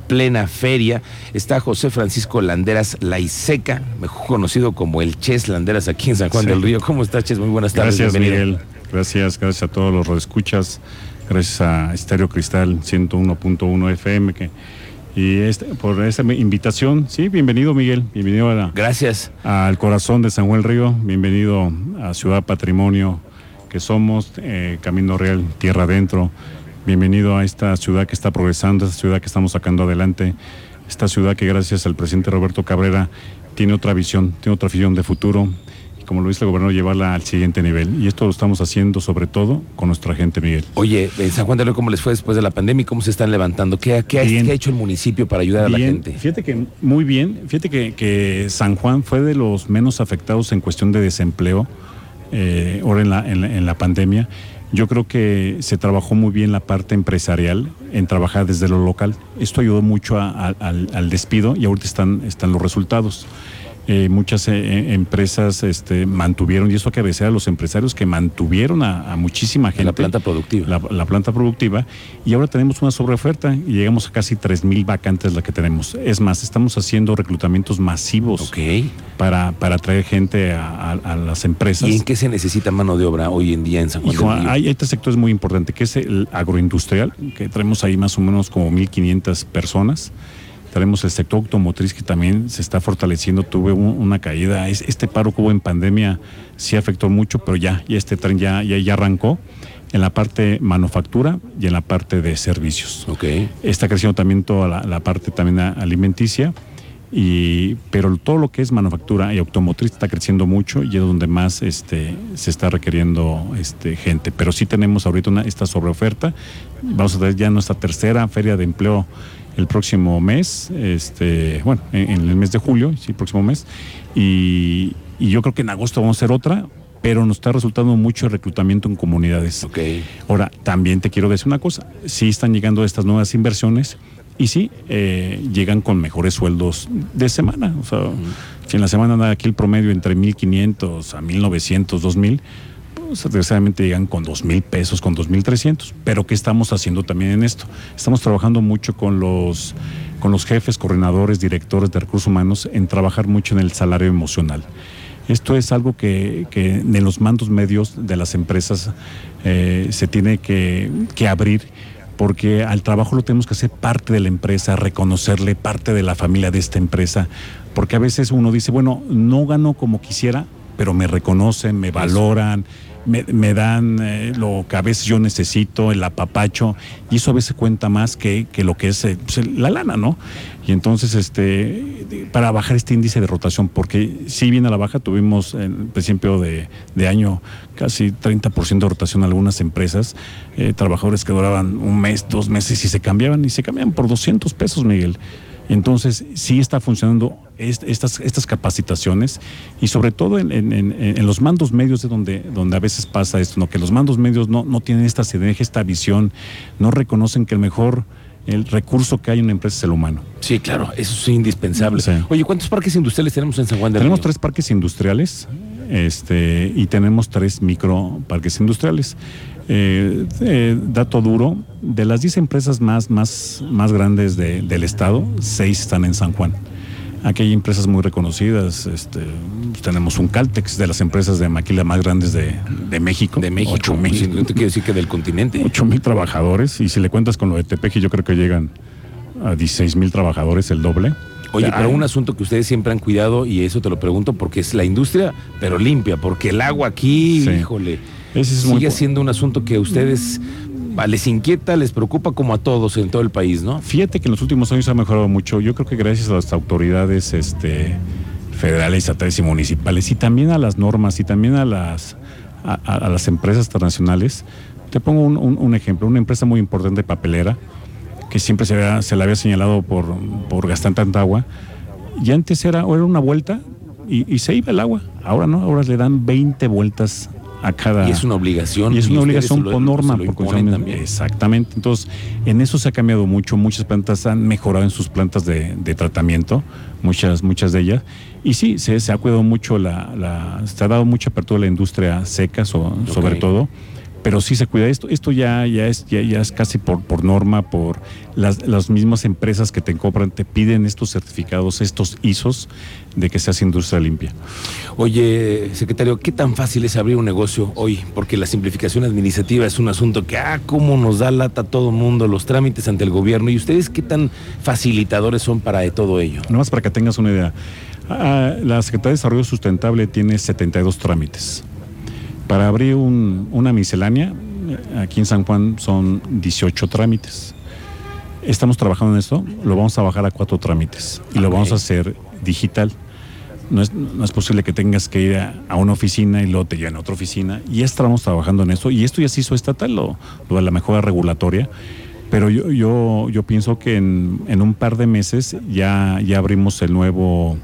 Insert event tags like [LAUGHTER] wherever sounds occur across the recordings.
plena feria. Está José Francisco Landeras Laiseca, mejor conocido como el Ches Landeras aquí en San Juan del Río. ¿Cómo estás, Ches? Muy buenas tardes. Gracias, Miguel. Gracias, gracias a todos los escuchas. Gracias a Estéreo Cristal 101.1 FM que y este, por esta invitación, sí, bienvenido Miguel, bienvenido a Gracias. al corazón de San Juan del Río, bienvenido a Ciudad Patrimonio que somos, eh, Camino Real, Tierra Adentro, bienvenido a esta ciudad que está progresando, esta ciudad que estamos sacando adelante, esta ciudad que gracias al presidente Roberto Cabrera tiene otra visión, tiene otra visión de futuro, como lo dice el gobernador, llevarla al siguiente nivel. Y esto lo estamos haciendo sobre todo con nuestra gente, Miguel. Oye, en San Juan de León, ¿cómo les fue después de la pandemia y cómo se están levantando? ¿Qué, ha, hecho el municipio para ayudar a la gente? Fíjate que muy bien, fíjate que, San Juan fue de los menos afectados en cuestión de desempleo eh, ahora en la, en, la, pandemia. Yo creo que se trabajó muy bien la parte empresarial en trabajar desde lo local. Esto ayudó mucho al, despido y ahorita están, están los resultados. Eh, muchas eh, empresas este, mantuvieron, y eso que a los empresarios que mantuvieron a, muchísima gente. La planta productiva. La, planta productiva. Y ahora tenemos una sobreoferta y llegamos a casi 3.000 vacantes la que tenemos. Es más, estamos haciendo reclutamientos masivos para, para traer gente a, las empresas. ¿Y en qué se necesita mano de obra hoy en día en San Juan Hay, hay este sector muy importante, que es el agroindustrial, que traemos ahí más o menos como 1.500 personas. Tenemos el sector automotriz que también se está fortaleciendo. Tuve una caída. Este paro que hubo en pandemia sí afectó mucho, pero ya, ya este tren ya, ya, arrancó en la parte manufactura y en la parte de servicios. Okay. Está creciendo también toda la, parte también alimenticia. Y, pero todo lo que es manufactura y automotriz está creciendo mucho y es donde más este, se está requiriendo este, gente. Pero sí tenemos ahorita una, esta sobreoferta. Vamos a tener ya nuestra tercera feria de empleo el próximo mes, este, bueno, en, el mes de julio, sí, el próximo mes, y, yo creo que en agosto vamos a hacer otra, pero nos está resultando mucho el reclutamiento en comunidades. Ok. Ahora, también te quiero decir una cosa, sí están llegando estas nuevas inversiones y sí eh, llegan con mejores sueldos de semana, o sea, si en la semana anda aquí el promedio entre 1.500 a 1.900, 2.000, desgraciadamente llegan con dos mil pesos, con dos mil trescientos. Pero ¿qué estamos haciendo también en esto? Estamos trabajando mucho con los, con los jefes, coordinadores, directores de recursos humanos en trabajar mucho en el salario emocional. Esto es algo que, en los mandos medios de las empresas eh, se tiene que, que abrir porque al trabajo lo tenemos que hacer parte de la empresa, reconocerle parte de la familia de esta empresa, porque a veces uno dice, bueno, no gano como quisiera, pero me reconocen, me valoran, me, dan eh, lo que a veces yo necesito, el apapacho, y eso a veces cuenta más que, que lo que es eh, pues, la lana, ¿no? Y entonces, este, para bajar este índice de rotación, porque si viene a la baja, tuvimos en principio de, año casi 30% de rotación en algunas empresas, eh, trabajadores que duraban un mes, dos meses y se cambiaban, y se cambiaban por 200 pesos, Miguel. Entonces, sí está funcionando estas, estas capacitaciones y sobre todo en, los mandos medios de donde, donde a veces pasa esto, ¿no? que los mandos medios no, no tienen esta sinergia, esta visión, no reconocen que el mejor el recurso que hay en una empresa es el humano. Sí, claro, eso es indispensable. Oye, ¿cuántos parques industriales tenemos en San Juan de Tenemos tres parques industriales este, y tenemos tres micro parques industriales. Eh, eh, dato duro, de las 10 empresas más, más, más grandes del estado, seis están en San Juan. Aquí hay empresas muy reconocidas. Este, tenemos un Caltex de las empresas de maquila más grandes de, México. De México. 8 mil. No te quiero decir que del continente. 8 mil trabajadores. Y si le cuentas con lo de Tepeji, yo creo que llegan a 16 mil trabajadores, el doble. Oye, pero un asunto que ustedes siempre han cuidado, y eso te lo pregunto porque es la industria, pero limpia, porque el agua aquí, híjole, sigue siendo un asunto que ustedes les inquieta, les preocupa como a todos en todo el país, ¿no? Fíjate que en los últimos años ha mejorado mucho. Yo creo que gracias a las autoridades este, federales, estatales y municipales, y también a las normas, y también a las, a, las empresas internacionales. Te pongo un, ejemplo, una empresa muy importante papelera, que siempre se, se la había señalado por, por gastar tanta agua, y antes era, era una vuelta y, y se iba el agua. Ahora no, ahora le dan 20 vueltas a cada... Y es una obligación. Y es una obligación por norma. Por Exactamente. Entonces, en eso se ha cambiado mucho. Muchas plantas han mejorado en sus plantas de, tratamiento, muchas, muchas de ellas. Y sí, se, se ha cuidado mucho, la, la, se ha dado mucha apertura a la industria seca, sobre todo pero sí se cuida esto. Esto ya, ya, es, ya, es casi por, por norma, por las, las mismas empresas que te compran, te piden estos certificados, estos ISOs de que seas industria limpia. Oye, secretario, ¿qué tan fácil es abrir un negocio hoy? Porque la simplificación administrativa es un asunto que, ah, cómo nos da lata a todo mundo, los trámites ante el gobierno. ¿Y ustedes qué tan facilitadores son para todo ello? más para que tengas una idea. Ah, la Secretaría de Desarrollo Sustentable tiene 72 trámites. Para abrir una miscelánea, aquí en San Juan son 18 trámites. Estamos trabajando en esto, lo vamos a bajar a cuatro trámites y lo vamos a hacer digital. No es, posible que tengas que ir a, una oficina y luego te lleven a otra oficina. Y estamos trabajando en eso. Y esto ya se hizo estatal, lo, lo de la mejora regulatoria. Pero yo, yo, yo pienso que en, en, un par de meses ya, ya abrimos el nuevo,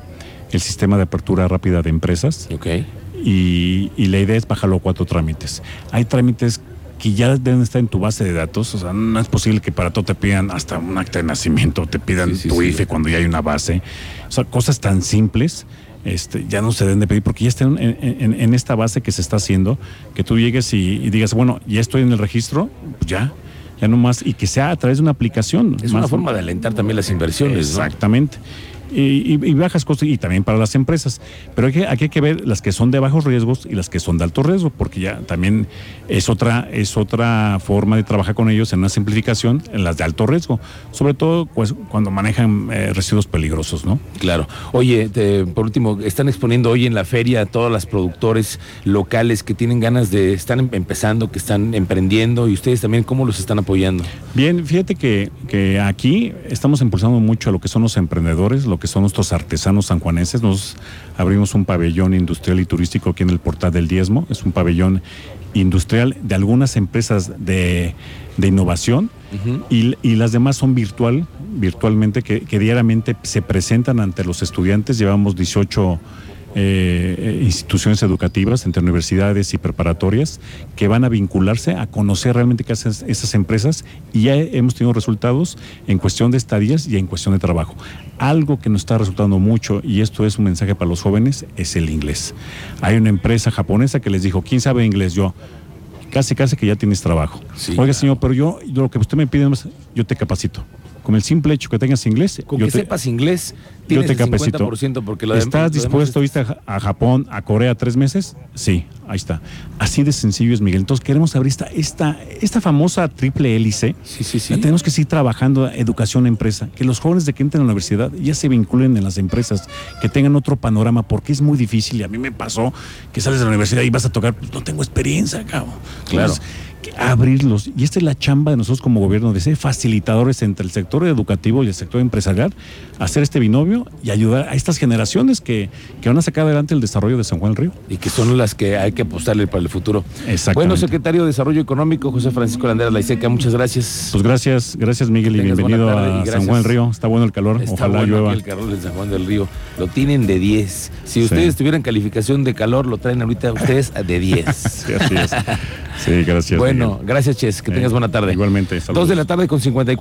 el sistema de apertura rápida de empresas. Okay y, la idea es bajarlo a cuatro trámites. Hay trámites que ya deben estar en tu base de datos, o sea, no es posible que para todo te pidan hasta un acta de nacimiento, te pidan tu IFE cuando ya hay una base, o sea, cosas tan simples. Este, ya no se deben de pedir porque ya están en, esta base que se está haciendo, que tú llegues y, digas, bueno, ya estoy en el registro, pues ya, ya no más, y que sea a través de una aplicación. Es una forma de alentar también las inversiones. Exactamente y, bajas costos y también para las empresas. Pero hay que, aquí hay que ver las que son de bajos riesgos y las que son de alto riesgo, porque ya también es otra, es otra forma de trabajar con ellos en una simplificación en las de alto riesgo, sobre todo pues, cuando manejan eh, residuos peligrosos, ¿no? Claro. Oye, por último, están exponiendo hoy en la feria a todos los productores locales que tienen ganas de, están em, empezando, que están emprendiendo y ustedes también, ¿cómo los están apoyando? Bien, fíjate que, que aquí estamos impulsando mucho a lo que son los emprendedores, lo que son nuestros artesanos sanjuaneses. Nos abrimos un pabellón industrial y turístico aquí en el Portal del Diezmo. Es un pabellón industrial de algunas empresas de, innovación y, las demás son virtual, virtualmente, que, que, diariamente se presentan ante los estudiantes. Llevamos 18 eh, instituciones educativas, entre universidades y preparatorias, que van a vincularse a conocer realmente qué hacen esas empresas y ya hemos tenido resultados en cuestión de estadías y en cuestión de trabajo. Algo que nos está resultando mucho, y esto es un mensaje para los jóvenes, es el inglés. Hay una empresa japonesa que les dijo, ¿quién sabe inglés? Yo, casi, casi que ya tienes trabajo. Oiga, señor, pero yo, lo que usted me pide, yo te capacito con el simple hecho que tengas inglés. Con que sepas inglés, tienes yo te el 50% porque lo ¿Estás dispuesto a irte a Japón, a Corea tres meses? Sí, ahí está. Así de sencillo es, Miguel. Entonces queremos abrir esta, esta, esta famosa triple hélice. Sí, sí, sí. tenemos que seguir trabajando educación empresa, que los jóvenes de que entren a la universidad ya se vinculen en las empresas, que tengan otro panorama, porque es muy difícil. Y a mí me pasó que sales de la universidad y vas a tocar, pues no tengo experiencia, cabrón. Claro abrirlos. Y esta es la chamba de nosotros como gobierno, de ser facilitadores entre el sector educativo y el sector empresarial, hacer este binomio y ayudar a estas generaciones que, van a sacar adelante el desarrollo de San Juan del Río. Y que son las que hay que apostarle para el futuro. Bueno, secretario de Desarrollo Económico, José Francisco Landera Laiseca, muchas gracias. Pues gracias, gracias Miguel y bienvenido a San Juan del Río. Está bueno el calor, ojalá llueva. el calor de San Juan del Río. Lo tienen de 10. Si ustedes tuvieran calificación de calor, lo traen ahorita ustedes de 10. [LAUGHS] sí, así es. Sí, gracias. Bueno, gracias, Ches. Que tengas buena tarde. Igualmente. Dos de la tarde con 54.